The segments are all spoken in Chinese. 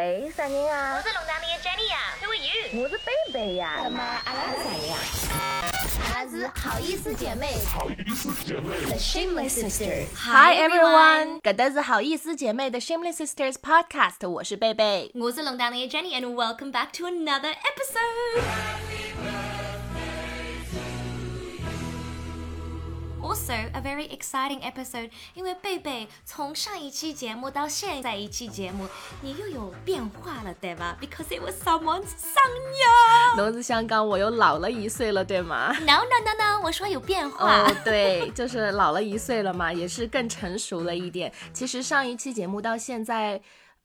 喂，啥人啊？我是龙潭里的 Jenny 呀，Who are you？我是贝贝呀。那么阿拉是谁呀？阿拉是好意思姐妹。好意思姐妹。The Shameless Sisters。Hi everyone，搿搭是好意思姐妹的 Shameless Sisters Podcast，我是贝贝。我是龙潭里的 Jenny，and welcome back to another episode。Also a very exciting episode，因为贝贝从上一期节目到现在一期节目，你又有变化了，对吧？Because it was someone's 生日。侬是香港，我又老了一岁了，对吗 No no no no，我说有变化。哦，对，就是老了一岁了嘛，也是更成熟了一点。其实上一期节目到现在。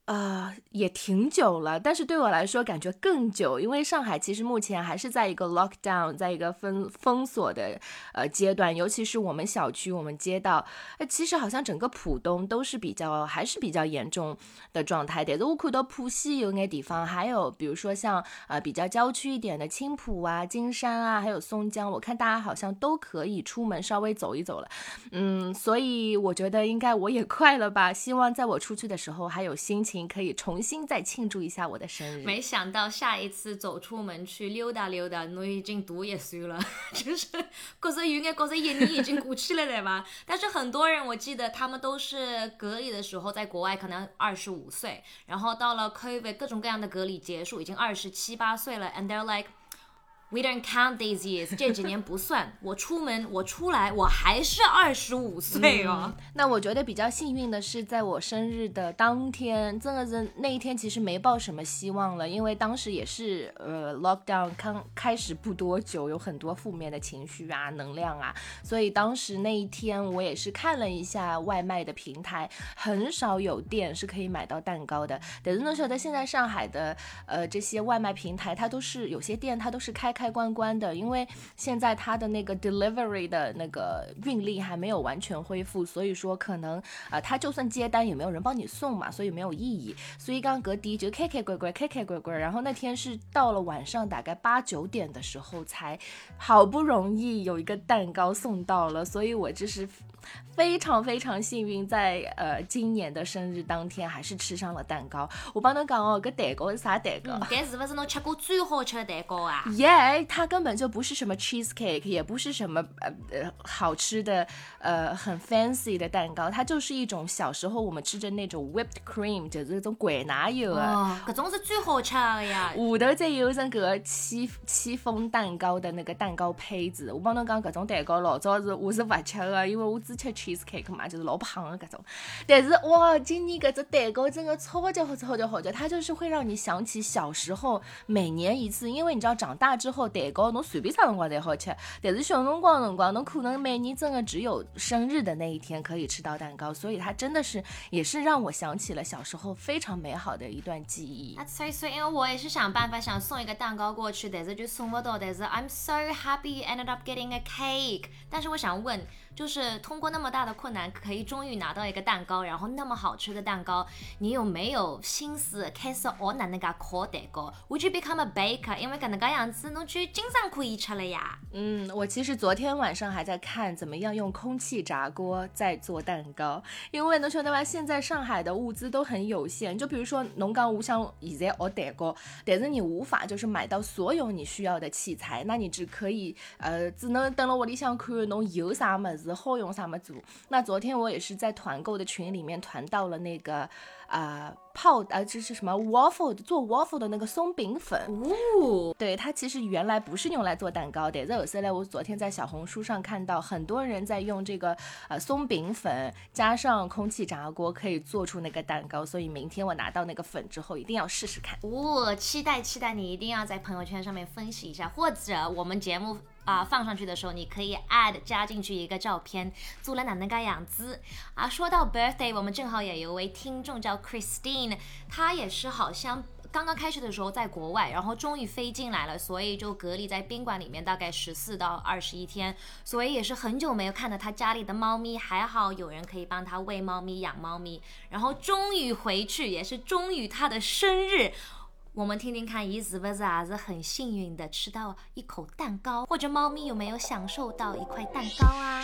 呃，也挺久了，但是对我来说感觉更久，因为上海其实目前还是在一个 lockdown，在一个封封锁的呃阶段，尤其是我们小区、我们街道，哎，其实好像整个浦东都是比较还是比较严重的状态。但是我看到浦西有那地方，还有比如说像呃比较郊区一点的青浦啊、金山啊，还有松江，我看大家好像都可以出门稍微走一走了。嗯，所以我觉得应该我也快了吧，希望在我出去的时候还有心情。可以重新再庆祝一下我的生日。没想到下一次走出门去溜达溜达，侬已经读一岁了，就是觉着有眼觉着一年已经过去了，对吧？但是很多人我记得他们都是隔离的时候在国外，可能二十五岁，然后到了 COVID 各种各样的隔离结束，已经二十七八岁了，and they're like。We don't count these years，这几年不算。我出门，我出来，我还是二十五岁哦。那我觉得比较幸运的是，在我生日的当天，真的是那一天其实没抱什么希望了，因为当时也是呃 lockdown 刚开始不多久，有很多负面的情绪啊、能量啊，所以当时那一天我也是看了一下外卖的平台，很少有店是可以买到蛋糕的。但是那时候在现在上海的呃这些外卖平台，它都是有些店它都是开。开开关关的，因为现在他的那个 delivery 的那个运力还没有完全恢复，所以说可能啊，他就算接单也没有人帮你送嘛，所以没有意义。所以刚隔低就 K K 乖乖 K K 乖乖。然后那天是到了晚上大概八九点的时候，才好不容易有一个蛋糕送到了，所以我就是。非常非常幸运，在呃今年的生日当天，还是吃上了蛋糕。我帮侬讲哦，搿蛋糕是啥蛋糕？但是勿是侬吃过最好吃的蛋糕啊？Yeah，它根本就不是什么 cheese cake，也不是什么呃呃好吃的呃很 fancy 的蛋糕，它就是一种小时候我们吃的那种 whipped cream，就是那种拐奶油啊。搿种是最好吃的呀。下头再有层搿个戚戚风蛋糕的那个蛋糕胚子。我帮侬讲，搿种蛋糕老早是我是勿吃的，因为我吃 cheese cake 嘛，就是老胖的搿种，但是哇，今年搿只蛋糕真的超级好吃，超级好吃，它就是会让你想起小时候每年一次，因为你知道长大之后蛋糕侬随便啥辰光侪好吃，但是小辰光辰光侬可能每年真的只有生日的那一天可以吃到蛋糕，所以它真的是也是让我想起了小时候非常美好的一段记忆。That's so sweet，因为我也是想办法想送一个蛋糕过去，但是就送不到，但是 I'm so happy ended up getting a cake。但是我想问。就是通过那么大的困难，可以终于拿到一个蛋糕，然后那么好吃的蛋糕，你有没有心思开始学哪能噶烤蛋糕？Would you become a baker？因为搿能噶样子，侬就经常可以吃了呀。嗯，我其实昨天晚上还在看怎么样用空气炸锅在做蛋糕，因为侬晓得伐？现在上海的物资都很有限，就比如说侬讲我想现在学蛋糕，但是你无法就是买到所有你需要的器材，那你只可以呃，只能等了屋里向看侬有啥么子。后用什么做？那昨天我也是在团购的群里面团到了那个啊泡啊这是什么 waffle 做 waffle 的那个松饼粉哦，对它其实原来不是用来做蛋糕的。在有些呢，我昨天在小红书上看到很多人在用这个呃松饼粉加上空气炸锅可以做出那个蛋糕，所以明天我拿到那个粉之后一定要试试看。哦，期待期待，你一定要在朋友圈上面分析一下，或者我们节目。啊，放上去的时候你可以 add 加进去一个照片，做了哪能个样子啊？说到 birthday，我们正好也有位听众叫 Christine，她也是好像刚刚开始的时候在国外，然后终于飞进来了，所以就隔离在宾馆里面大概十四到二十一天，所以也是很久没有看到她家里的猫咪，还好有人可以帮她喂猫咪、养猫咪，然后终于回去，也是终于她的生日。我们听听看，伊是不是还是很幸运的吃到一口蛋糕，或者猫咪有没有享受到一块蛋糕啊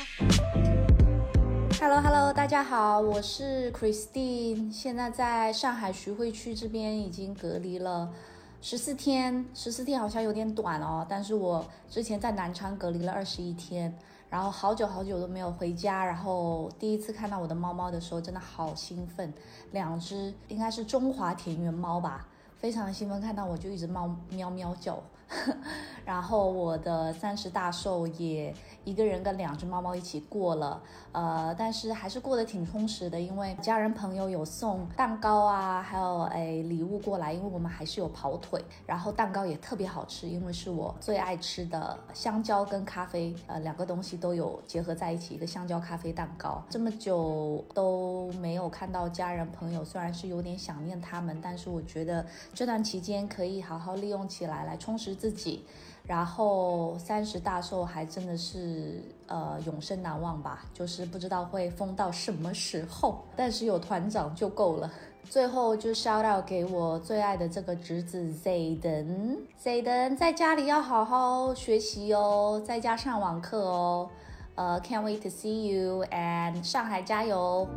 ？Hello Hello，大家好，我是 Christine，现在在上海徐汇区这边已经隔离了十四天，十四天好像有点短哦，但是我之前在南昌隔离了二十一天，然后好久好久都没有回家，然后第一次看到我的猫猫的时候，真的好兴奋，两只应该是中华田园猫吧，非常的兴奋，看到我就一直猫喵喵叫，然后我的三十大寿也一个人跟两只猫猫一起过了，呃，但是还是过得挺充实的，因为家人朋友有送蛋糕啊，还有哎礼物过来，因为我们还是有跑腿，然后蛋糕也特别好吃，因为是我最爱吃的香蕉跟咖啡，呃，两个东西都有结合在一起，一个香蕉咖啡蛋糕。这么久都没有看到家人朋友，虽然是有点想念他们，但是我觉得这段期间可以好好利用起来，来充实自己。然后三十大寿还真的是呃永生难忘吧，就是不知道会封到什么时候，但是有团长就够了。最后就 shout out 给我最爱的这个侄子 Zayden，Zayden 在家里要好好学习哦，在家上网课哦。呃，can't wait to see you and 上海加油！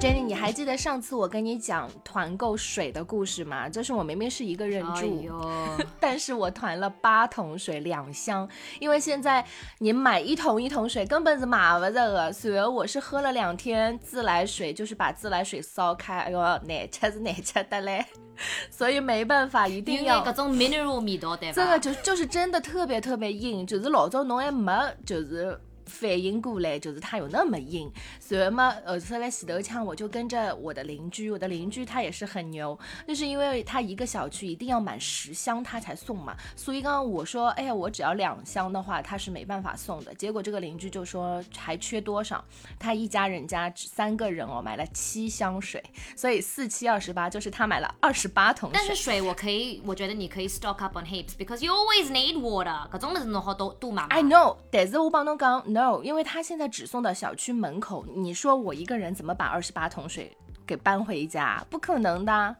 Jenny，你还记得上次我跟你讲团购水的故事吗？就是我明明是一个人哎住，呦，但是我团了八桶水两箱，因为现在你买一桶一桶水根本是买不着的。虽然我是喝了两天自来水，就是把自来水烧开，哎呦，难吃是难吃的嘞，所以没办法，一定要因为搿种 mineral 味道对吧？这个就就是真的特别特别硬，就是老早侬还没就是。反应过来，就是它有那么硬。随后嘛，呃，后来洗头枪我就跟着我的邻居，我的邻居他也是很牛，就是因为他一个小区一定要满十箱他才送嘛，所以刚刚我说，哎呀，我只要两箱的话，他是没办法送的。结果这个邻居就说还缺多少，他一家人家只三个人哦，买了七箱水，所以四七二十八，就是他买了二十八桶水。但是水我可以，我觉得你可以 stock up on heaps because you always need water。搿种物事侬好多多买。I know，但是我帮侬讲 no，因为他现在只送到小区门口，你说我一个人怎么把二十八桶水给搬回家？不可能的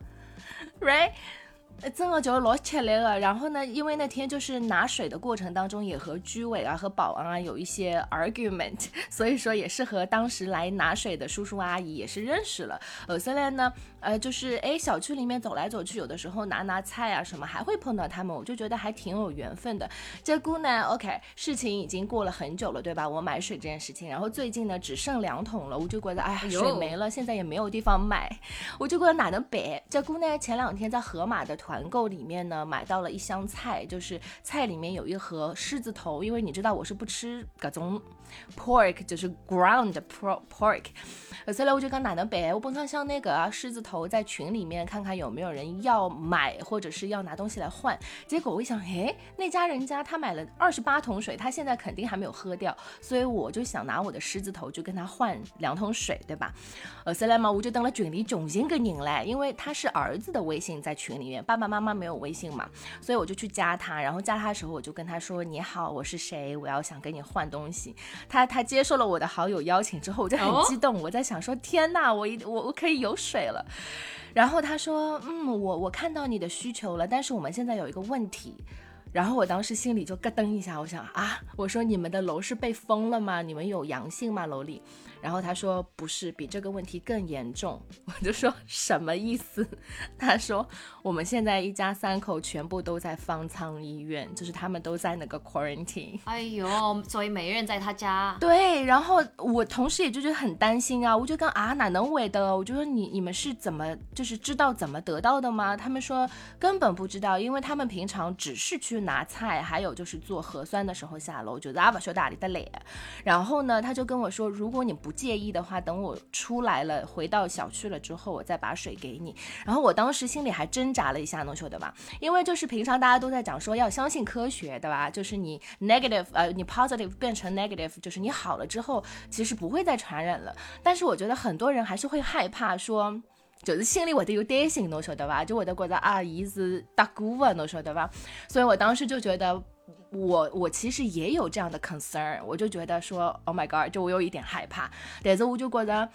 ，right？呃真的就老吃力了。然后呢，因为那天就是拿水的过程当中，也和居委啊和保安啊有一些 argument，所以说也是和当时来拿水的叔叔阿姨也是认识了。呃，现在呢，呃，就是哎，小区里面走来走去，有的时候拿拿菜啊什么，还会碰到他们，我就觉得还挺有缘分的。这姑呢，OK，事情已经过了很久了，对吧？我买水这件事情，然后最近呢只剩两桶了，我就觉得哎呀，水没了，现在也没有地方买，我就觉得哪能办？这姑呢，前两天在盒马的团团购里面呢买到了一箱菜，就是菜里面有一盒狮子头，因为你知道我是不吃各种 pork，就是 ground pro pork。呃，所以我就讲哪能办？我本身想那个啊狮子头在群里面看看有没有人要买，或者是要拿东西来换。结果我一想，诶，那家人家他买了二十八桶水，他现在肯定还没有喝掉，所以我就想拿我的狮子头就跟他换两桶水，对吧？呃，后来嘛，我就等了群里穷寻个人来，因为他是儿子的微信在群里面，爸爸妈妈没有微信嘛，所以我就去加他，然后加他的时候我就跟他说：“你好，我是谁？我要想跟你换东西。”他他接受了我的好友邀请之后，我就哦很激动，我在想说：“天呐，我一我我可以有水了。”然后他说：“嗯，我我看到你的需求了，但是我们现在有一个问题。”然后我当时心里就咯噔一下，我想啊，我说你们的楼是被封了吗？你们有阳性吗？楼里？然后他说不是，比这个问题更严重。我就说什么意思？他说我们现在一家三口全部都在方舱医院，就是他们都在那个 quarantine。哎呦，所以每人在他家。对，然后我同时也就觉得很担心啊，我就跟啊哪能为的？我就说你你们是怎么就是知道怎么得到的吗？他们说根本不知道，因为他们平常只是去拿菜，还有就是做核酸的时候下楼，就是阿不晓得哪里的脸。然后呢，他就跟我说，如果你不不介意的话，等我出来了，回到小区了之后，我再把水给你。然后我当时心里还挣扎了一下，能晓得吧？因为就是平常大家都在讲说要相信科学，对吧？就是你 negative 呃，你 positive 变成 negative，就是你好了之后，其实不会再传染了。但是我觉得很多人还是会害怕说。就是心里会得有担心，侬晓得吧？就会得觉得啊，伊是搭过的，侬晓得吧？所以我当时就觉得。我我其实也有这样的 concern，我就觉得说，Oh my god，就我有一点害怕，但是我就觉得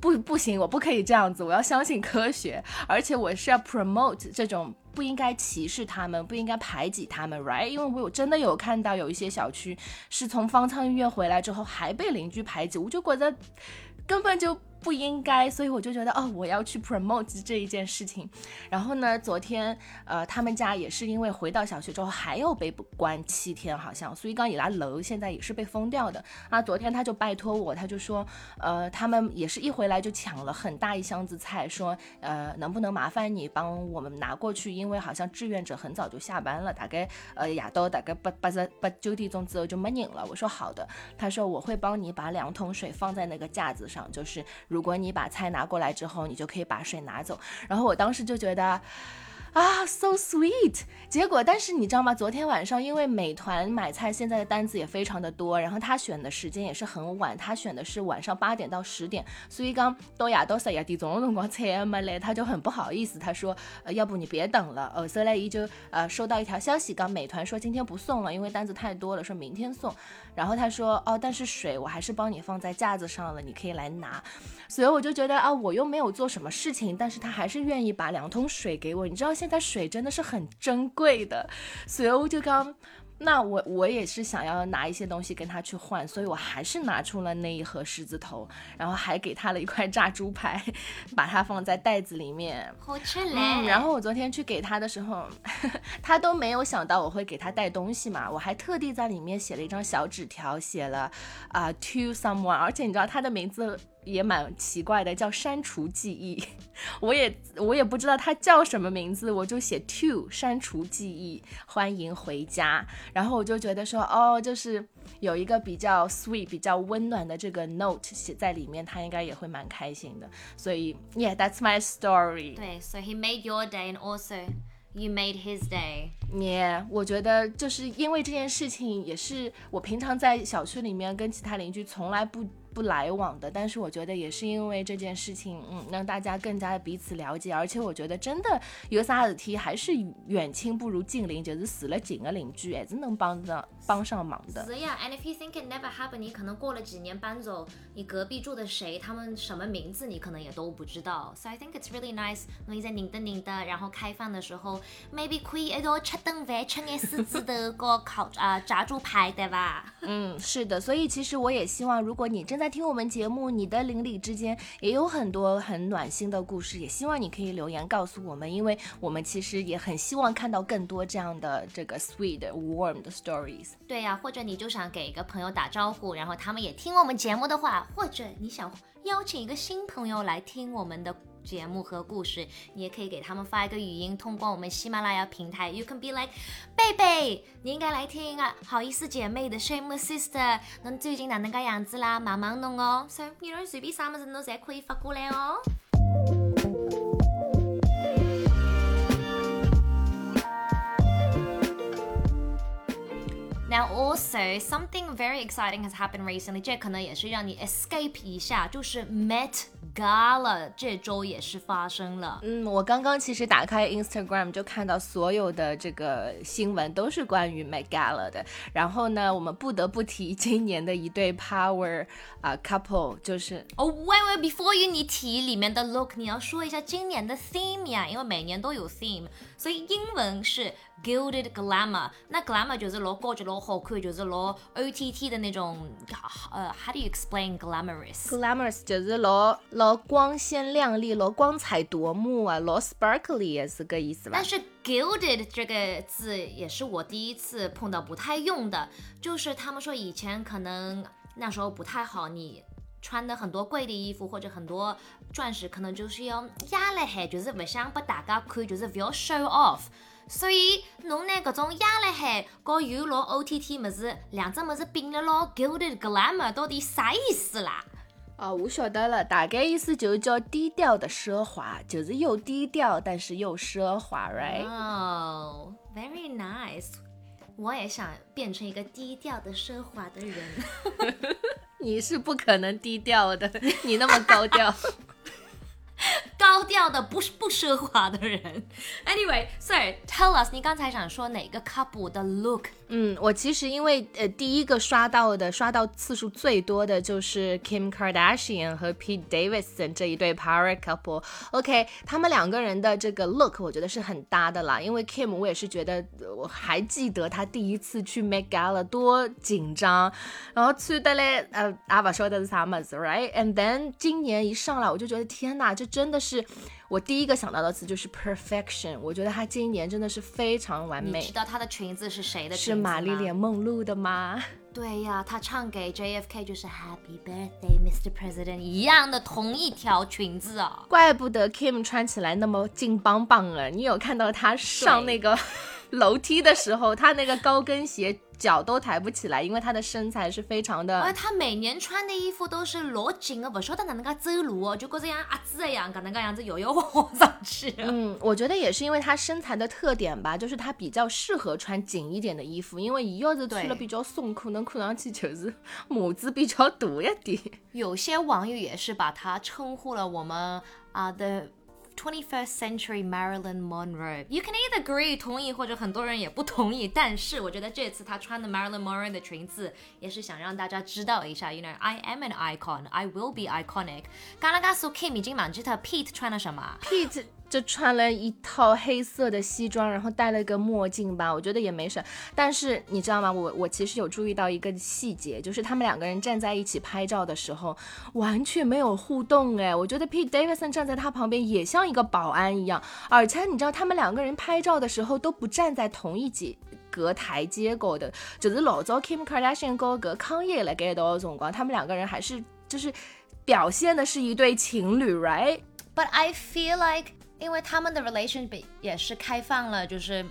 不不行，我不可以这样子，我要相信科学，而且我是要 promote 这种不应该歧视他们，不应该排挤他们，right？因为我有真的有看到有一些小区是从方舱医院回来之后还被邻居排挤，我就觉得根本就。不应该，所以我就觉得哦，我要去 promote 这一件事情。然后呢，昨天呃，他们家也是因为回到小学之后还要被关七天，好像，所以刚一拉楼现在也是被封掉的啊。昨天他就拜托我，他就说，呃，他们也是一回来就抢了很大一箱子菜，说呃，能不能麻烦你帮我们拿过去？因为好像志愿者很早就下班了，大概呃亚到大概八八十八九点钟之后就没人了。我说好的，他说我会帮你把两桶水放在那个架子上，就是。如果你把菜拿过来之后，你就可以把水拿走。然后我当时就觉得。啊，so sweet！结果，但是你知道吗？昨天晚上，因为美团买菜现在的单子也非常的多，然后他选的时间也是很晚，他选的是晚上八点到十点，所以刚到夜到十一点钟的辰光菜还没来，他就很不好意思，他说，呃，要不你别等了。哦，后来姨就呃收到一条消息，刚美团说今天不送了，因为单子太多了，说明天送。然后他说，哦，但是水我还是帮你放在架子上了，你可以来拿。所以我就觉得啊，我又没有做什么事情，但是他还是愿意把两桶水给我。你知道现在水真的是很珍贵的，所以我就刚。那我我也是想要拿一些东西跟他去换，所以我还是拿出了那一盒狮子头，然后还给他了一块炸猪排，把它放在袋子里面。好吃嘞！嗯，然后我昨天去给他的时候，他都没有想到我会给他带东西嘛，我还特地在里面写了一张小纸条，写了啊 to someone，而且你知道他的名字。也蛮奇怪的，叫删除记忆，我也我也不知道它叫什么名字，我就写 to 删除记忆，欢迎回家。然后我就觉得说，哦，就是有一个比较 sweet、比较温暖的这个 note 写在里面，他应该也会蛮开心的。所以，Yeah，that's my story。对，So he made your day and also you made his day。Yeah，我觉得就是因为这件事情，也是我平常在小区里面跟其他邻居从来不。不来往的，但是我觉得也是因为这件事情，嗯，让大家更加的彼此了解，而且我觉得真的有啥子题还是远亲不如近邻，就是死了近的邻居还是能帮上帮上忙的。是呀，and if you think it never happened，你可能过了几年搬走，你隔壁住的谁，他们什么名字你可能也都不知道。So I think it's really nice，你在拧的拧的，然后开饭的时候，maybe 可以一道吃顿饭，吃点狮子的 个烤啊炸猪排，对吧？嗯，是的，所以其实我也希望，如果你正在听我们节目，你的邻里之间也有很多很暖心的故事，也希望你可以留言告诉我们，因为我们其实也很希望看到更多这样的这个 sweet warm 的 stories。对呀，或者你就想给一个朋友打招呼，然后他们也听我们节目的话，或者你想邀请一个新朋友来听我们的。节目和故事，你也可以给他们发一个语音，通过我们喜马拉雅平台。You can be like，贝贝，你应该来听啊，好意思姐妹的 Shameless Sister，侬最近哪能个样子啦？忙忙弄哦，So you know，随便啥么子侬侪可以发过来哦。Now also something very exciting has happened recently，这可能也是让你 escape 一下，就是 Met Gala 这周也是发生了。嗯，我刚刚其实打开 Instagram 就看到所有的这个新闻都是关于 Met Gala 的。然后呢，我们不得不提今年的一对 Power 啊 couple，就是哦，喂喂，before you 你提里面的 look，你要说一下今年的 theme 呀，因为每年都有 theme，所以英文是。Gilded glamour，那 glamour 就是老高级、老好看，就是老 OTT 的那种。呃，How do you explain glamorous？Glamorous 就是老老光鲜亮丽、老光彩夺目啊，老 sparkly 也是个意思吧？但是 gilded 这个字也是我第一次碰到不太用的，就是他们说以前可能那时候不太好，你穿的很多贵的衣服或者很多钻石，可能就是要压了海，就是不想把大家看，就是不要 show off。所以，侬拿搿种压辣海，和有老 O T T 物事，两只物事并了老 Gilded Glamour，到底啥意思啦？哦，我晓得了，大概意思就是叫低调的奢华，就是又低调，但是又奢华，right？哦，very nice。我也想变成一个低调的奢华的人。你是不可能低调的，你那么高调。高调。的，不是不奢华的人。Anyway，so tell us，你刚才想说哪个 couple 的 look？嗯，我其实因为呃第一个刷到的刷到次数最多的就是 Kim Kardashian 和 Pete Davidson 这一对 power couple。OK，他们两个人的这个 look 我觉得是很搭的啦。因为 Kim 我也是觉得我还记得他第一次去 m a k e Gala 多紧张，然后去的嘞呃阿爸说的是啥么子，right？And then 今年一上来我就觉得天哪，这真的是。我第一个想到的词就是 perfection，我觉得她今年真的是非常完美。你知道她的裙子是谁的？是玛丽莲梦露的吗？对呀，她唱给 JFK 就是 Happy Birthday Mr. President 一样的同一条裙子啊。怪不得 Kim 穿起来那么劲邦邦啊！你有看到她上那个楼梯的时候，她那个高跟鞋。脚都抬不起来，因为她的身材是非常的。而她每年穿的衣服都是老紧的，不晓得哪能噶走路哦，就觉着像阿紫一样，个能噶样子摇摇晃晃上去。嗯，我觉得也是因为她身材的特点吧，就是她比较适合穿紧一点的衣服，因为伊要是穿了比较松，可能看上去就是母子比较大一点。有些网友也是把她称呼了我们啊的。21st century Marilyn Monroe. You can either agree 同意或者很多人也不同意，但是我觉得这次她穿的 Marilyn Monroe 的裙子也是想让大家知道一下，You know I am an icon, I will be iconic. 刚刚告诉 Kim 已经忘记他 Pete 穿了什么？Pete 就穿了一套黑色的西装，然后戴了个墨镜吧，我觉得也没什但是你知道吗？我我其实有注意到一个细节，就是他们两个人站在一起拍照的时候，完全没有互动哎。我觉得 Pete Davidson 站在他旁边也像一个保安一样，而且你知道他们两个人拍照的时候都不站在同一级隔台阶高的，就是老早 Kim Kardashian 高个康业来给到的辰光，他们两个人还是就是表现的是一对情侣，right？But I feel like 因为他们的 relation 比也是开放了，就是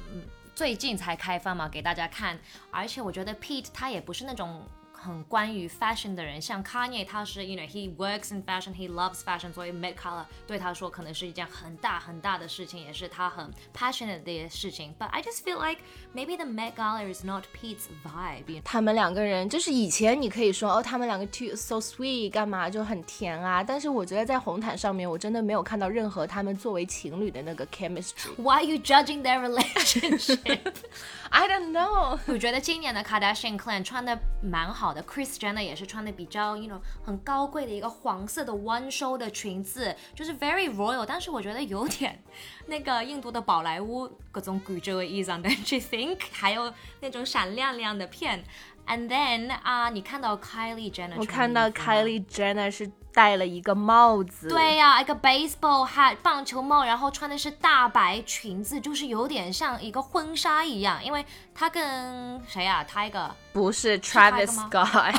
最近才开放嘛，给大家看。而且我觉得 Pete 他也不是那种。很关于 fashion 的人，像 Kanye，他是 you know he works in fashion, he loves fashion，所以 Met Gala 对他说可能是一件很大很大的事情，也是他很 passionate 的事情。But I just feel like maybe the Met Gala is not Pete's vibe。他们两个人就是以前你可以说哦，他们两个 too so sweet，干嘛就很甜啊。但是我觉得在红毯上面，我真的没有看到任何他们作为情侣的那个 chemistry。Why are you judging their relationship? I don't know。我觉得今年的 Kardashian clan 穿的蛮好 的，Kris Jenner 也是穿的比较，you know，很高贵的一个黄色的 one show 的裙子，就是 very royal，但是我觉得有点那个印度的宝莱坞各种古着的衣裳，Don't you think？还有那种闪亮亮的片。And then 啊，你看到 Kylie Jenner，我看到 Kylie Jenner 是戴了一个帽子，对呀，一个 baseball hat 棒球帽，然后穿的是大白裙子，就是有点像一个婚纱一样，因为他跟谁呀？Tiger 不是 Travis Scott。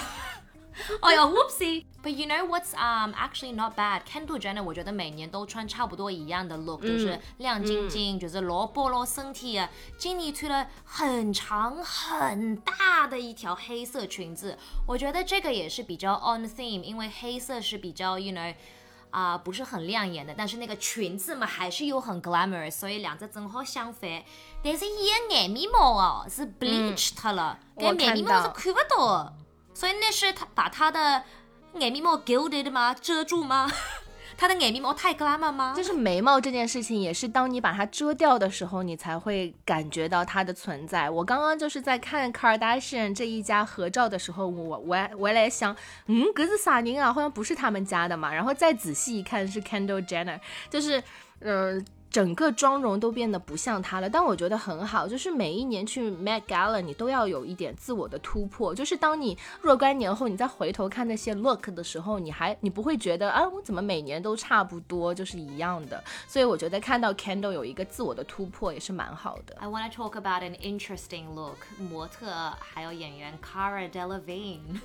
哦 哟，whoopsie。But you know what's um actually not bad? Kendall Jenner 我觉得每年都穿差不多一样的 look，、嗯、就是亮晶晶，嗯、就是裸暴露身体。啊。今年穿了很长很大的一条黑色裙子，我觉得这个也是比较 on theme，因为黑色是比较 you know。啊、呃，不是很亮眼的，但是那个裙子嘛，还是有很 glamorous，所以两只正好相反。但是伊的眼眉毛哦是 bleached 了，嗯、眼眉毛是看不到。所以那是他把他的眼眉毛 gilded 吗？遮住吗？他的眼眉毛太 glamour 吗？就是眉毛这件事情，也是当你把它遮掉的时候，你才会感觉到它的存在。我刚刚就是在看 Kardashian 这一家合照的时候，我我我来想，嗯，格子啥人啊？好像不是他们家的嘛。然后再仔细一看，是 Kendall Jenner，就是，嗯。整个妆容都变得不像她了，但我觉得很好，就是每一年去 Met Gala，你都要有一点自我的突破。就是当你若干年后，你再回头看那些 look 的时候，你还你不会觉得啊，我怎么每年都差不多，就是一样的。所以我觉得看到 Kendall 有一个自我的突破也是蛮好的。I want to talk about an interesting look，模特还有演员 Cara Delevingne。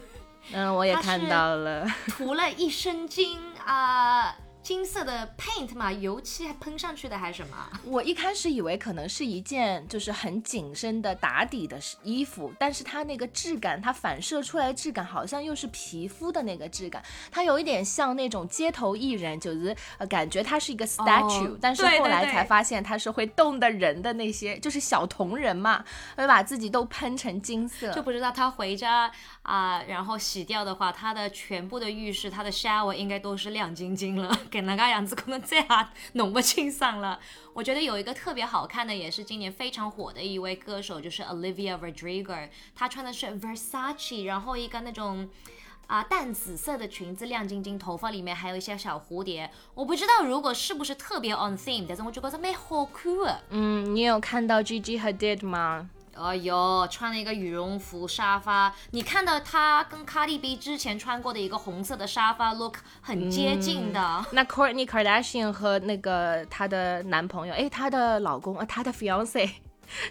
嗯，我也看到了，涂了一身金啊。金色的 paint 嘛，油漆还喷上去的还是什么？我一开始以为可能是一件就是很紧身的打底的衣服，但是它那个质感，它反射出来的质感好像又是皮肤的那个质感，它有一点像那种街头艺人，就是呃感觉它是一个 statue，但是后来才发现它是会动的人的那些，就是小铜人嘛，会把自己都喷成金色，就不知道他回家啊，然后洗掉的话，他的全部的浴室，他的 shower 应该都是亮晶晶了。搿能介样子，可能再也弄不清爽了。我觉得有一个特别好看的，也是今年非常火的一位歌手，就是 Olivia Rodrigo，她穿的是 Versace，然后一个那种。啊，淡紫色的裙子，亮晶晶，头发里面还有一些小蝴蝶。我不知道如果是不是特别 on theme，但是我就觉得蛮好看的。嗯，你有看到 Gigi Hadid 吗？哎呦，穿了一个羽绒服沙发，你看到他跟 Cardi B 之前穿过的一个红色的沙发 look 很接近的。那 Kourtney Kardashian 和那个她的男朋友，哎，她的老公啊，她的 fiance。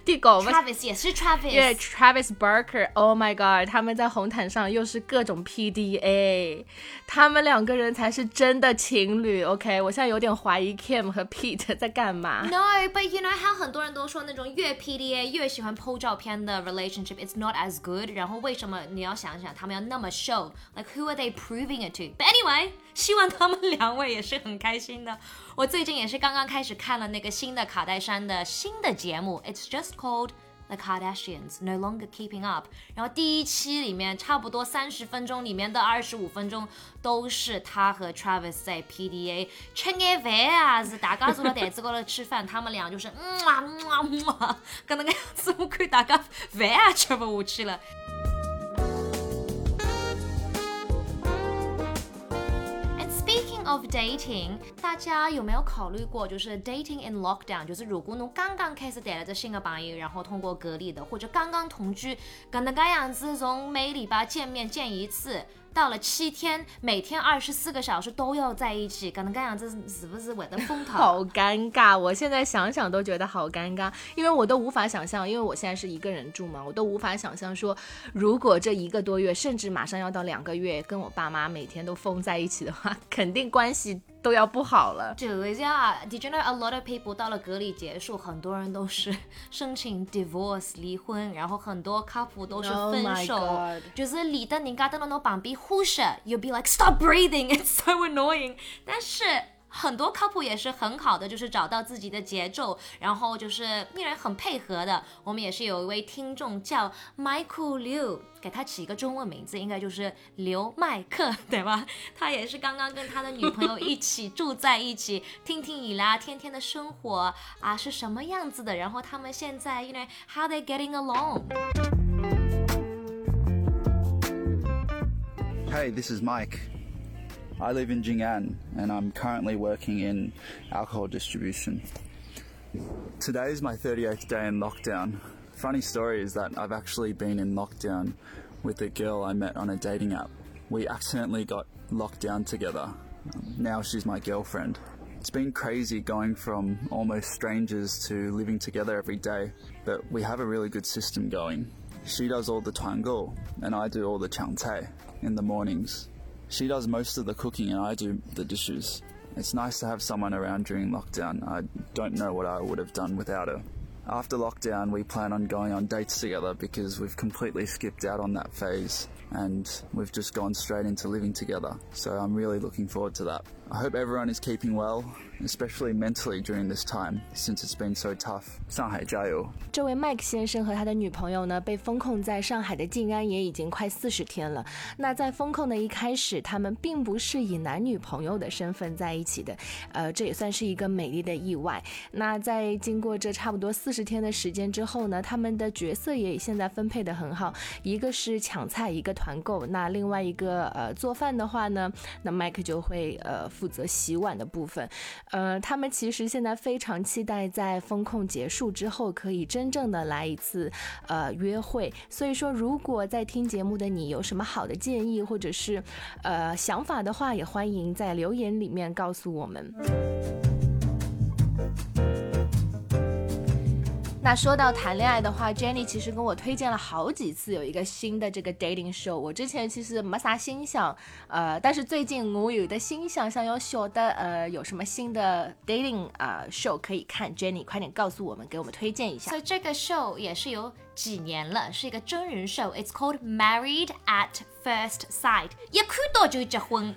地狗们，Travis 也是 Travis，对，Travis Barker，Oh my God，他们在红毯上又是各种 PDA，他们两个人才是真的情侣，OK，我现在有点怀疑 Kim 和 Pete 在干嘛。No，but you know how 很多人都说那种越 PDA 越喜欢 PO 照片的 relationship，it's not as good。然后为什么你要想想他们要那么 show？Like who are they proving it to？But anyway，希望他们两位也是很开心的。我最近也是刚刚开始看了那个新的卡戴珊的新的节目，It's just called The Kardashians No Longer Keeping Up。然后第一期里面差不多三十分钟里面的二十五分钟都是他和 Travis 在 PDA 吃眼饭啊，是大家坐在台子高头吃饭，他们俩就是嗯啊嗯啊嗯啊，跟那个样子，我看大家饭也吃不下去了。Of dating，大家有没有考虑过，就是 dating in lockdown，就是如果侬刚刚开始带了这新的朋友，然后通过隔离的，或者刚刚同居，跟那个样子，从每礼拜见面见一次。到了七天，每天二十四个小时都要在一起，可能这样子是不是会的风头？好尴尬，我现在想想都觉得好尴尬，因为我都无法想象，因为我现在是一个人住嘛，我都无法想象说，如果这一个多月，甚至马上要到两个月，跟我爸妈每天都封在一起的话，肯定关系。都要不好了。就是啊，Did you know a lot of people 到了隔离结束，很多人都是申请 divorce 离婚，然后很多 couple 都是分手，就是离的人家在那侬旁边呼吸，you'll be like stop breathing，it's so annoying。但是。很多 couple 也是很好的，就是找到自己的节奏，然后就是依然很配合的。我们也是有一位听众叫 Michael Liu，给他起一个中文名字，应该就是刘麦克，对吧？他也是刚刚跟他的女朋友一起住在一起，听听你啦，天天的生活啊是什么样子的，然后他们现在，you know how they getting along。Hey, this is Mike. I live in Jing'an and I'm currently working in alcohol distribution. Today is my 38th day in lockdown. Funny story is that I've actually been in lockdown with a girl I met on a dating app. We accidentally got locked down together. Now she's my girlfriend. It's been crazy going from almost strangers to living together every day, but we have a really good system going. She does all the tuango and I do all the changcai in the mornings. She does most of the cooking and I do the dishes. It's nice to have someone around during lockdown. I don't know what I would have done without her. After lockdown, we plan on going on dates together because we've completely skipped out on that phase and we've just gone straight into living together. So I'm really looking forward to that. I hope everyone is keeping well especially mentally during this time since it's been so tough. 上海加油！这位麦克先生和他的女朋友呢，被封控在上海的静安也已经快四十天了。那在封控的一开始，他们并不是以男女朋友的身份在一起的，呃，这也算是一个美丽的意外。那在经过这差不多四十天的时间之后呢，他们的角色也现在分配的很好，一个是抢菜，一个团购。那另外一个呃做饭的话呢，那麦克就会呃负责洗碗的部分。呃，他们其实现在非常期待在风控结束之后，可以真正的来一次呃约会。所以说，如果在听节目的你有什么好的建议或者是呃想法的话，也欢迎在留言里面告诉我们。那说到谈恋爱的话，Jenny 其实跟我推荐了好几次有一个新的这个 dating show。我之前其实没啥心想，呃，但是最近我有的心想，想要晓得呃有什么新的 dating 啊 show 可以看。Jenny 快点告诉我们，给我们推荐一下。所以这个 show 也是有几年了，是一个真人 show。It's called Married at first sight，一看到就结婚，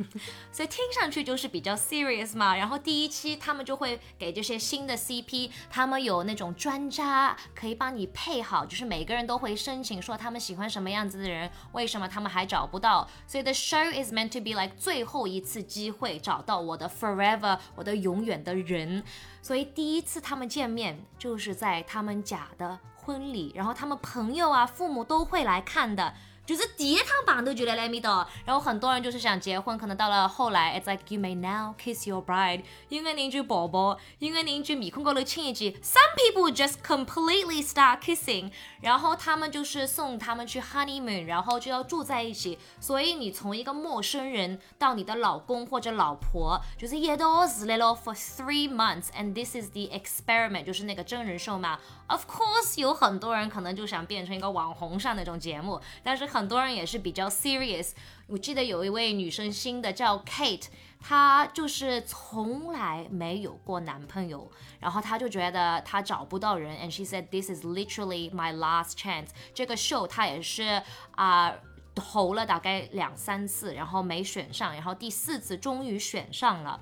所以听上去就是比较 serious 嘛。然后第一期他们就会给这些新的 CP，他们有那种专家可以帮你配好，就是每个人都会申请说他们喜欢什么样子的人，为什么他们还找不到。所以 the show is meant to be like 最后一次机会找到我的 forever，我的永远的人。所以第一次他们见面就是在他们假的婚礼，然后他们朋友啊、父母都会来看的。就是第一趟碰头就来来咪的，然后很多人就是想结婚，可能到了后来，it's like you may now kiss your bride，因为邻居宝宝，因为邻居面孔高头亲一记。Some people just completely start kissing，然后他们就是送他们去 honeymoon，然后就要住在一起。所以你从一个陌生人到你的老公或者老婆，就是一道是来了 for three months，and this is the experiment，就是那个真人秀嘛。Of course，有很多人可能就想变成一个网红上那种节目，但是很多人也是比较 serious。我记得有一位女生新的叫 Kate，她就是从来没有过男朋友，然后她就觉得她找不到人，and she said this is literally my last chance。这个 show 她也是啊。投了大概两三次，然后没选上，然后第四次终于选上了。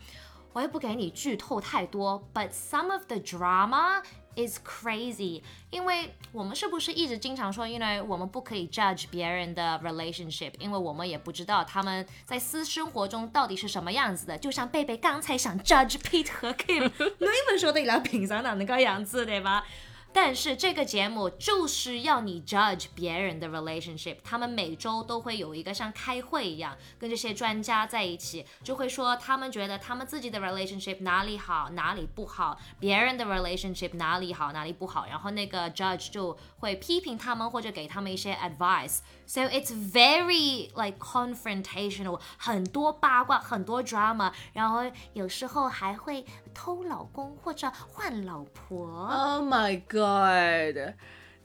我也不给你剧透太多，but some of the drama is crazy，因为我们是不是一直经常说，因为我们不可以 judge 别人的 relationship，因为我们也不知道他们在私生活中到底是什么样子的。就像贝贝刚才想 judge Pete 和 Kim，你们说的伊拉平常哪能个样子对吧？但是这个节目就是要你 judge 别人的 relationship，他们每周都会有一个像开会一样，跟这些专家在一起，就会说他们觉得他们自己的 relationship 哪里好，哪里不好，别人的 relationship 哪里好，哪里不好，然后那个 judge 就会批评他们或者给他们一些 advice。So it's very like confrontational，很多八卦，很多 drama，然后有时候还会偷老公或者换老婆。Oh my god！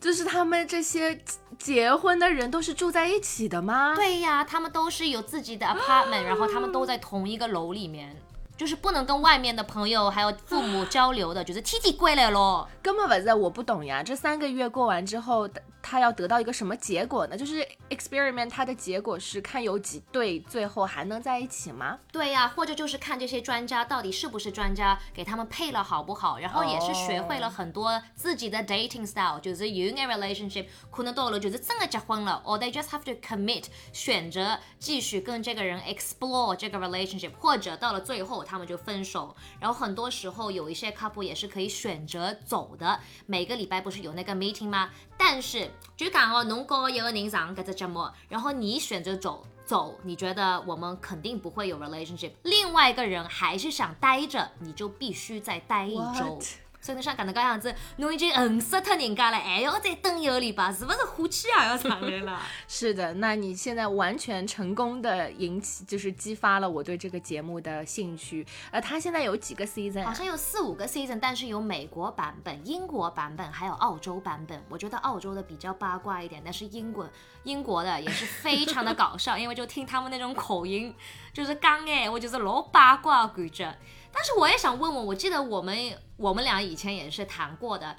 就是他们这些结婚的人都是住在一起的吗？，对呀，他们都是有自己的 apartment，然后他们都在同一个楼里面，就是不能跟外面的朋友还有父母交流的，就是天天归来咯。根本不是，我不懂呀。这三个月过完之后，他要得到一个什么结果呢？就是 experiment，它的结果是看有几对最后还能在一起吗？对呀，或者就是看这些专家到底是不是专家，给他们配了好不好，然后也是学会了很多自己的 dating style，就是有眼 relationship 可能到了就是真的结婚了，or they just have to commit，选择继续跟这个人 explore 这个 relationship，或者到了最后他们就分手。然后很多时候有一些 couple 也是可以选择走的，每个礼拜不是有那个 meeting 吗？但是就讲哦，侬哥有个人上搿只节目，然后你选择走。走，你觉得我们肯定不会有 relationship，另外一个人还是想待着，你就必须再待一周所以侬想讲那个样子，侬已经恨死脱人家了，还要再等一个礼拜，是不是火气也要上来了？是的，那你现在完全成功的引起，就是激发了我对这个节目的兴趣。呃，它现在有几个 season？啊好像有四五个 season，但是有美国版本、英国版本，还有澳洲版本。我觉得澳洲的比较八卦一点，但是英国英国的也是非常的搞笑，因为就听他们那种口音，就是刚哎，我就是老八卦感觉。但是我也想问问，我记得我们我们俩以前也是谈过的。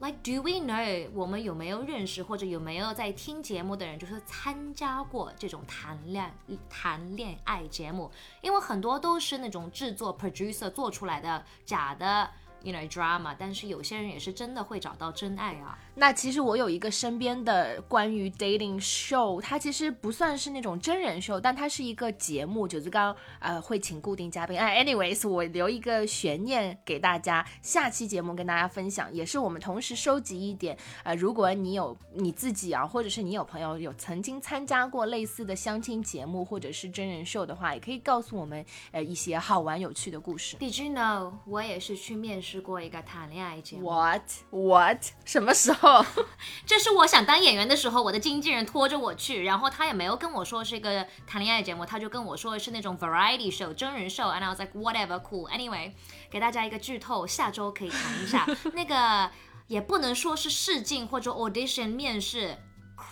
Like, do we know 我们有没有认识或者有没有在听节目的人，就是参加过这种谈恋谈恋爱节目？因为很多都是那种制作 producer 做出来的假的，you know drama，但是有些人也是真的会找到真爱啊。那其实我有一个身边的关于 dating show，它其实不算是那种真人秀，但它是一个节目，就是刚呃会请固定嘉宾。哎，anyways，我留一个悬念给大家，下期节目跟大家分享，也是我们同时收集一点呃，如果你有你自己啊，或者是你有朋友有曾经参加过类似的相亲节目或者是真人秀的话，也可以告诉我们呃一些好玩有趣的故事。Did you know 我也是去面试过一个谈恋爱节目？What what？什么时候？这是我想当演员的时候，我的经纪人拖着我去，然后他也没有跟我说是一个谈恋爱节目，他就跟我说是那种 variety show 真人秀，and I was like whatever cool。Anyway，给大家一个剧透，下周可以谈一下 那个，也不能说是试镜或者 audition 面试。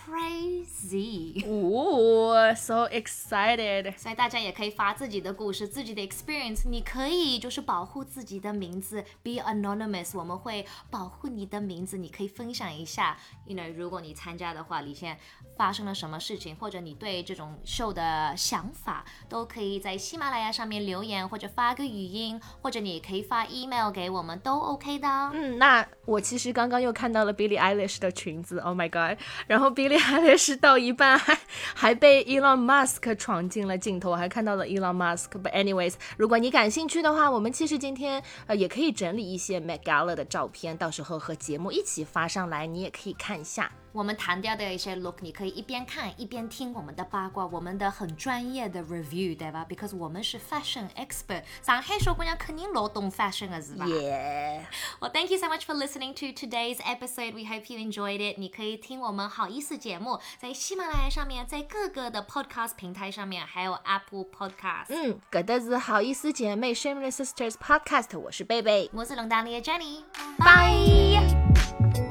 crazy。哦，so excited！所以大家也可以发自己的故事、自己的 experience。你可以就是保护自己的名字，be anonymous。我们会保护你的名字，你可以分享一下。You know，如果你参加的话，里现发生了什么事情，或者你对这种秀的想法，都可以在喜马拉雅上面留言，或者发个语音，或者你可以发 email 给我们，都 OK 的。嗯，那我其实刚刚又看到了 Billie Eilish 的裙子，Oh my god！然后比利海莱是到一半还还被 Elon Musk 闯进了镜头，还看到了 Elon Musk。But anyways，如果你感兴趣的话，我们其实今天呃也可以整理一些 Met Gala 的照片，到时候和节目一起发上来，你也可以看一下。我们谈掉的一些 look，你可以一边看一边听我们的八卦，我们的很专业的 review，对吧？Because 我们是 fashion expert，上海小姑娘肯定老懂 fashion 的是吧 Yeah，Well, thank you so much for listening to today's episode. We hope you enjoyed it. 你可以听我们好意思节目，在喜马拉雅上面，在各个的 podcast 平台上面，还有 Apple Podcast。嗯，搿的是好意思姐妹 Shameless Sisters Podcast，我是贝贝，我是龙大里的 Jenny，拜。